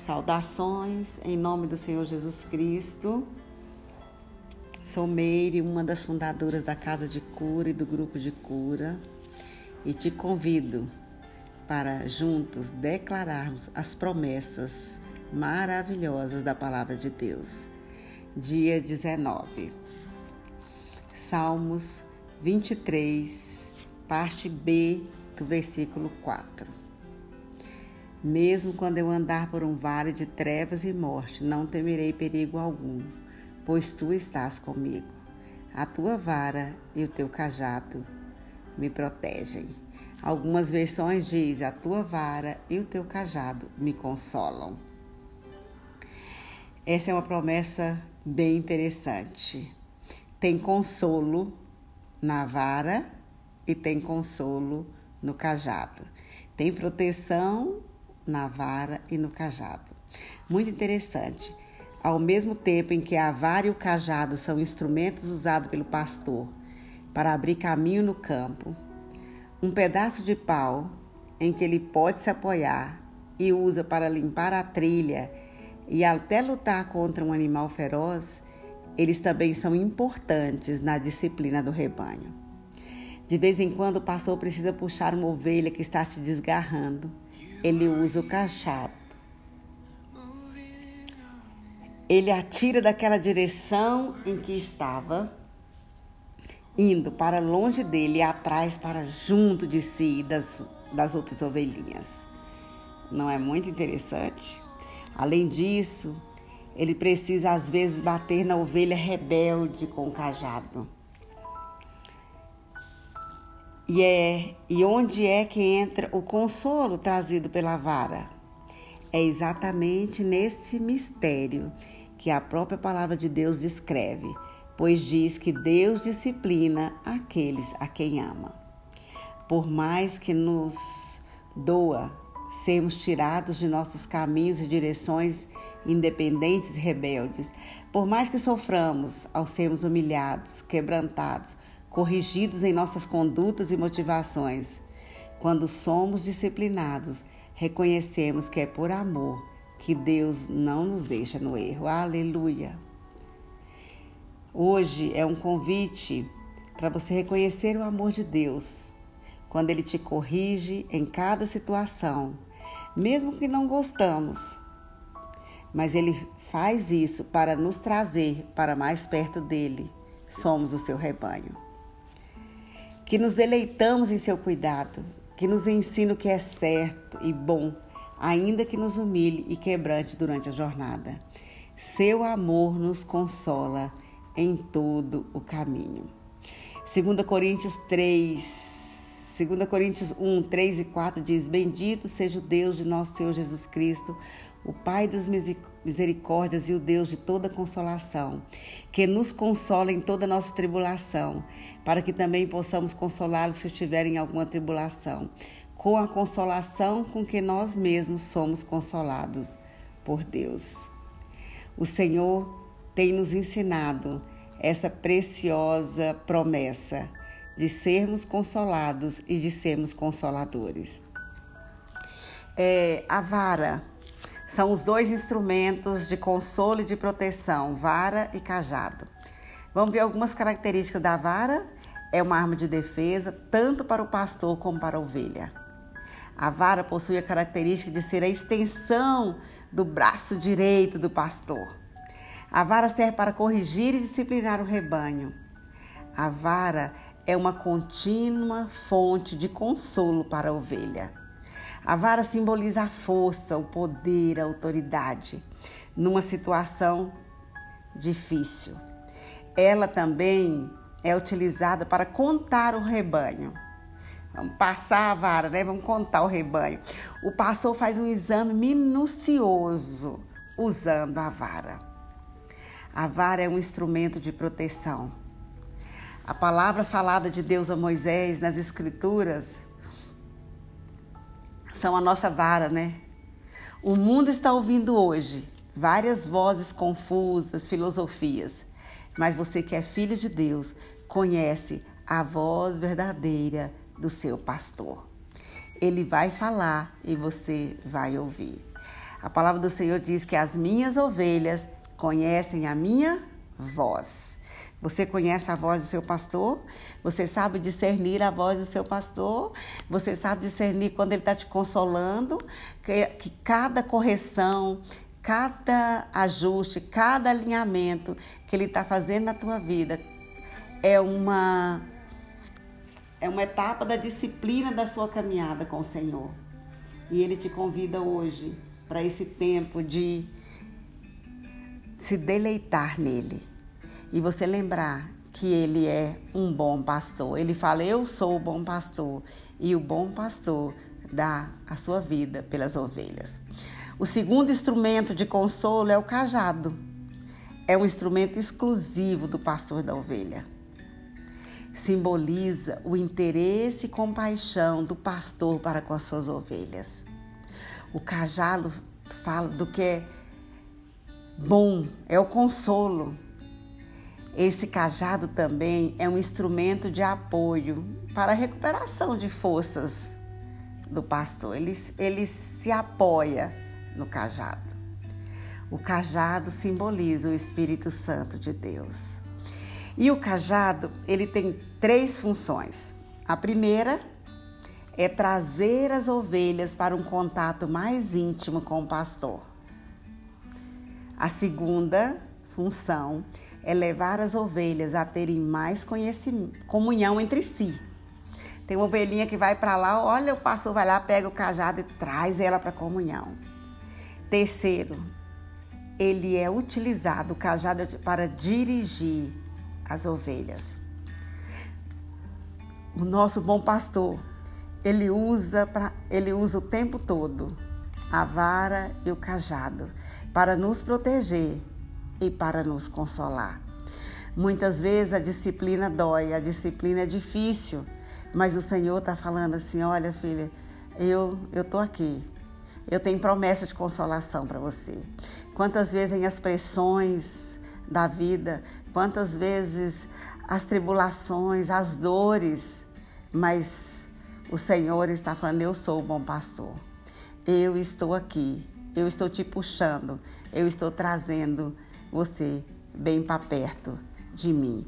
Saudações em nome do Senhor Jesus Cristo. Sou Meire, uma das fundadoras da Casa de Cura e do Grupo de Cura, e te convido para juntos declararmos as promessas maravilhosas da Palavra de Deus. Dia 19. Salmos 23, parte B do versículo 4. Mesmo quando eu andar por um vale de trevas e morte, não temerei perigo algum, pois tu estás comigo. A tua vara e o teu cajado me protegem. Algumas versões dizem: a tua vara e o teu cajado me consolam. Essa é uma promessa bem interessante. Tem consolo na vara e tem consolo no cajado. Tem proteção na vara e no cajado. Muito interessante. Ao mesmo tempo em que a vara e o cajado são instrumentos usados pelo pastor para abrir caminho no campo, um pedaço de pau em que ele pode se apoiar e usa para limpar a trilha e até lutar contra um animal feroz, eles também são importantes na disciplina do rebanho. De vez em quando o pastor precisa puxar uma ovelha que está se desgarrando ele usa o cachado. Ele atira daquela direção em que estava, indo para longe dele e atrás para junto de si das, das outras ovelhinhas. Não é muito interessante? Além disso, ele precisa às vezes bater na ovelha rebelde com o cajado. E, é, e onde é que entra o consolo trazido pela vara? É exatamente nesse mistério que a própria palavra de Deus descreve, pois diz que Deus disciplina aqueles a quem ama. Por mais que nos doa sermos tirados de nossos caminhos e direções independentes e rebeldes, por mais que soframos ao sermos humilhados, quebrantados, corrigidos em nossas condutas e motivações. Quando somos disciplinados, reconhecemos que é por amor que Deus não nos deixa no erro. Aleluia! Hoje é um convite para você reconhecer o amor de Deus quando Ele te corrige em cada situação, mesmo que não gostamos. Mas Ele faz isso para nos trazer para mais perto dele. Somos o seu rebanho que nos deleitamos em seu cuidado, que nos ensina o que é certo e bom, ainda que nos humilhe e quebrante durante a jornada. Seu amor nos consola em todo o caminho. 2 Coríntios 3, 2 Coríntios 1, 3 e 4 diz: Bendito seja o Deus de nosso Senhor Jesus Cristo, o Pai das misericórdias e o Deus de toda consolação, que nos consola em toda nossa tribulação, para que também possamos consolá-los se estiverem em alguma tribulação, com a consolação com que nós mesmos somos consolados por Deus. O Senhor tem nos ensinado essa preciosa promessa de sermos consolados e de sermos consoladores. É, a vara são os dois instrumentos de consolo e de proteção, vara e cajado. Vamos ver algumas características da vara. É uma arma de defesa tanto para o pastor como para a ovelha. A vara possui a característica de ser a extensão do braço direito do pastor. A vara serve para corrigir e disciplinar o rebanho. A vara é uma contínua fonte de consolo para a ovelha. A vara simboliza a força, o poder, a autoridade numa situação difícil. Ela também é utilizada para contar o rebanho. Vamos passar a vara, né? Vamos contar o rebanho. O pastor faz um exame minucioso usando a vara. A vara é um instrumento de proteção. A palavra falada de Deus a Moisés nas Escrituras são a nossa vara, né? O mundo está ouvindo hoje várias vozes confusas, filosofias, mas você que é filho de Deus conhece a voz verdadeira do seu pastor. Ele vai falar e você vai ouvir. A palavra do Senhor diz que as minhas ovelhas conhecem a minha voz. Você conhece a voz do seu pastor? Você sabe discernir a voz do seu pastor? Você sabe discernir quando ele está te consolando? Que, que cada correção, cada ajuste, cada alinhamento que ele está fazendo na tua vida é uma é uma etapa da disciplina da sua caminhada com o Senhor. E ele te convida hoje para esse tempo de se deleitar nele e você lembrar que ele é um bom pastor. Ele fala: Eu sou o bom pastor, e o bom pastor dá a sua vida pelas ovelhas. O segundo instrumento de consolo é o cajado. É um instrumento exclusivo do pastor da ovelha. Simboliza o interesse e compaixão do pastor para com as suas ovelhas. O cajado fala do que é bom, é o consolo esse cajado também é um instrumento de apoio para a recuperação de forças do pastor. Ele, ele se apoia no cajado. O cajado simboliza o Espírito Santo de Deus. E o cajado, ele tem três funções. A primeira é trazer as ovelhas para um contato mais íntimo com o pastor. A segunda função é levar as ovelhas a terem mais comunhão entre si. Tem uma ovelhinha que vai para lá, olha, o pastor vai lá, pega o cajado e traz ela para a comunhão. Terceiro, ele é utilizado, o cajado, para dirigir as ovelhas. O nosso bom pastor, ele usa, pra, ele usa o tempo todo a vara e o cajado para nos proteger e para nos consolar. Muitas vezes a disciplina dói, a disciplina é difícil, mas o Senhor está falando assim: olha, filha, eu tô aqui. Eu tenho promessa de consolação para você. Quantas vezes em as pressões da vida, quantas vezes as tribulações, as dores, mas o Senhor está falando: eu sou o bom pastor. Eu estou aqui. Eu estou te puxando. Eu estou trazendo você bem para perto de mim.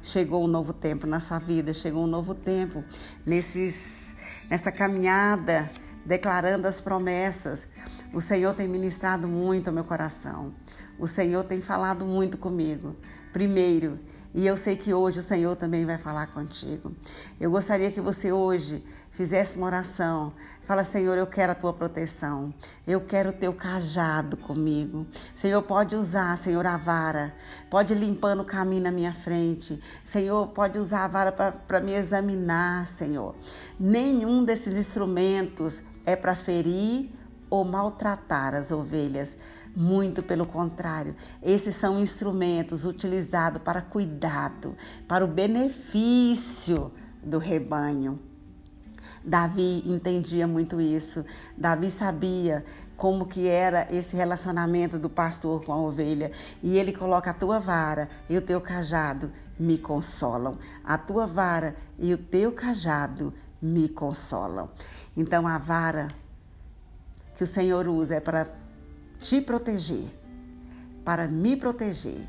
Chegou um novo tempo na sua vida, chegou um novo tempo nesses, nessa caminhada, declarando as promessas. O Senhor tem ministrado muito ao meu coração. O Senhor tem falado muito comigo. Primeiro, e eu sei que hoje o Senhor também vai falar contigo. Eu gostaria que você hoje fizesse uma oração. Fala, Senhor, eu quero a tua proteção. Eu quero o teu cajado comigo. Senhor, pode usar, Senhor, a vara. Pode ir limpando o caminho na minha frente. Senhor, pode usar a vara para me examinar, Senhor. Nenhum desses instrumentos é para ferir ou maltratar as ovelhas. Muito pelo contrário, esses são instrumentos utilizados para cuidado, para o benefício do rebanho. Davi entendia muito isso. Davi sabia como que era esse relacionamento do pastor com a ovelha. E ele coloca a tua vara e o teu cajado me consolam. A tua vara e o teu cajado me consolam. Então a vara que o Senhor usa é para te proteger, para me proteger.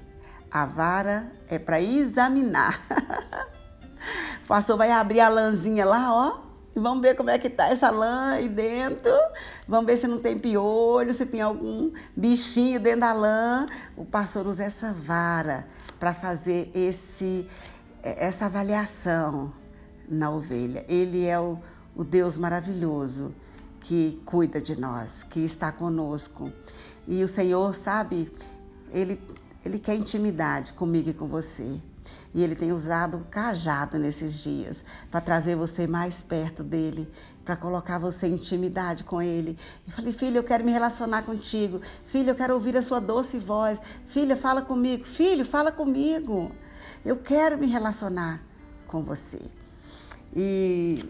A vara é para examinar. o pastor vai abrir a lãzinha lá, ó, e vamos ver como é que tá essa lã aí dentro. Vamos ver se não tem piolho, se tem algum bichinho dentro da lã. O pastor usa essa vara para fazer esse, essa avaliação na ovelha. Ele é o, o Deus maravilhoso que cuida de nós, que está conosco. E o Senhor, sabe, ele, ele quer intimidade comigo e com você. E ele tem usado o cajado nesses dias para trazer você mais perto dele, para colocar você em intimidade com ele. E falei, filho, eu quero me relacionar contigo. Filho, eu quero ouvir a sua doce voz. Filha, fala comigo. Filho, fala comigo. Eu quero me relacionar com você. E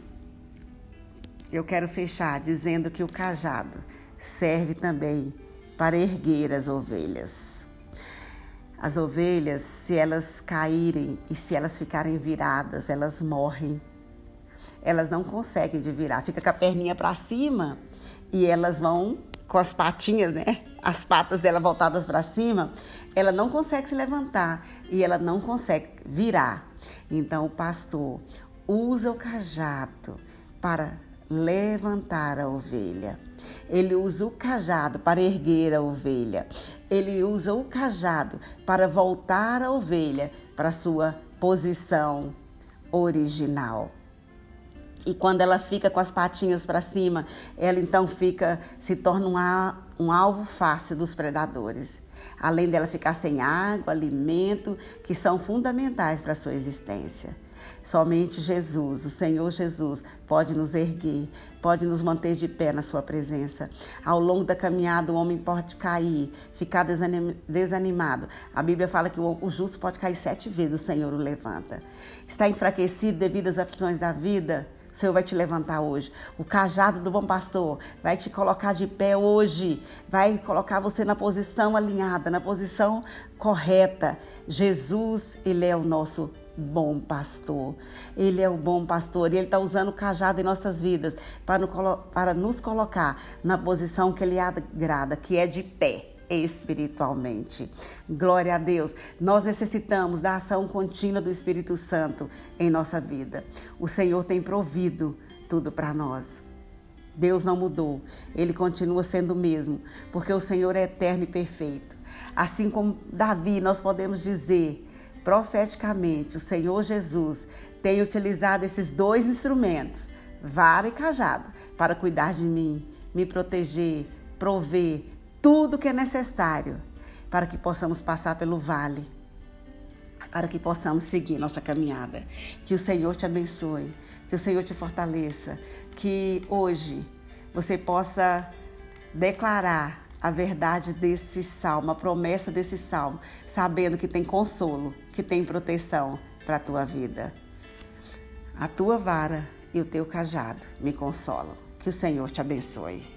eu quero fechar dizendo que o cajado serve também para erguer as ovelhas. As ovelhas, se elas caírem e se elas ficarem viradas, elas morrem. Elas não conseguem de virar, fica com a perninha para cima e elas vão com as patinhas, né? As patas dela voltadas para cima, ela não consegue se levantar e ela não consegue virar. Então o pastor usa o cajado para levantar a ovelha. Ele usa o cajado para erguer a ovelha. Ele usa o cajado para voltar a ovelha para sua posição original. E quando ela fica com as patinhas para cima, ela então fica se torna um, um alvo fácil dos predadores. Além dela ficar sem água, alimento, que são fundamentais para a sua existência. Somente Jesus, o Senhor Jesus, pode nos erguer, pode nos manter de pé na Sua presença. Ao longo da caminhada, o homem pode cair, ficar desanimado. A Bíblia fala que o justo pode cair sete vezes, o Senhor o levanta. Está enfraquecido devido às aflições da vida? O Senhor vai te levantar hoje. O cajado do bom pastor vai te colocar de pé hoje. Vai colocar você na posição alinhada, na posição correta. Jesus, Ele é o nosso bom pastor. Ele é o bom pastor e ele está usando o cajado em nossas vidas para, nos colocar na posição que ele agrada, que é de pé espiritualmente. Glória a Deus. Nós necessitamos da ação contínua do Espírito Santo em nossa vida. O Senhor tem provido tudo para nós. Deus não mudou, ele continua sendo o mesmo, porque o Senhor é eterno e perfeito. Assim como Davi, nós podemos dizer profeticamente, o Senhor Jesus tem utilizado esses dois instrumentos, vara e cajado, para cuidar de mim, me proteger, prover tudo que é necessário para que possamos passar pelo vale, para que possamos seguir nossa caminhada. Que o Senhor te abençoe, que o Senhor te fortaleça, que hoje você possa declarar a verdade desse salmo, a promessa desse salmo, sabendo que tem consolo, que tem proteção para a tua vida. A tua vara e o teu cajado me consolam. Que o Senhor te abençoe.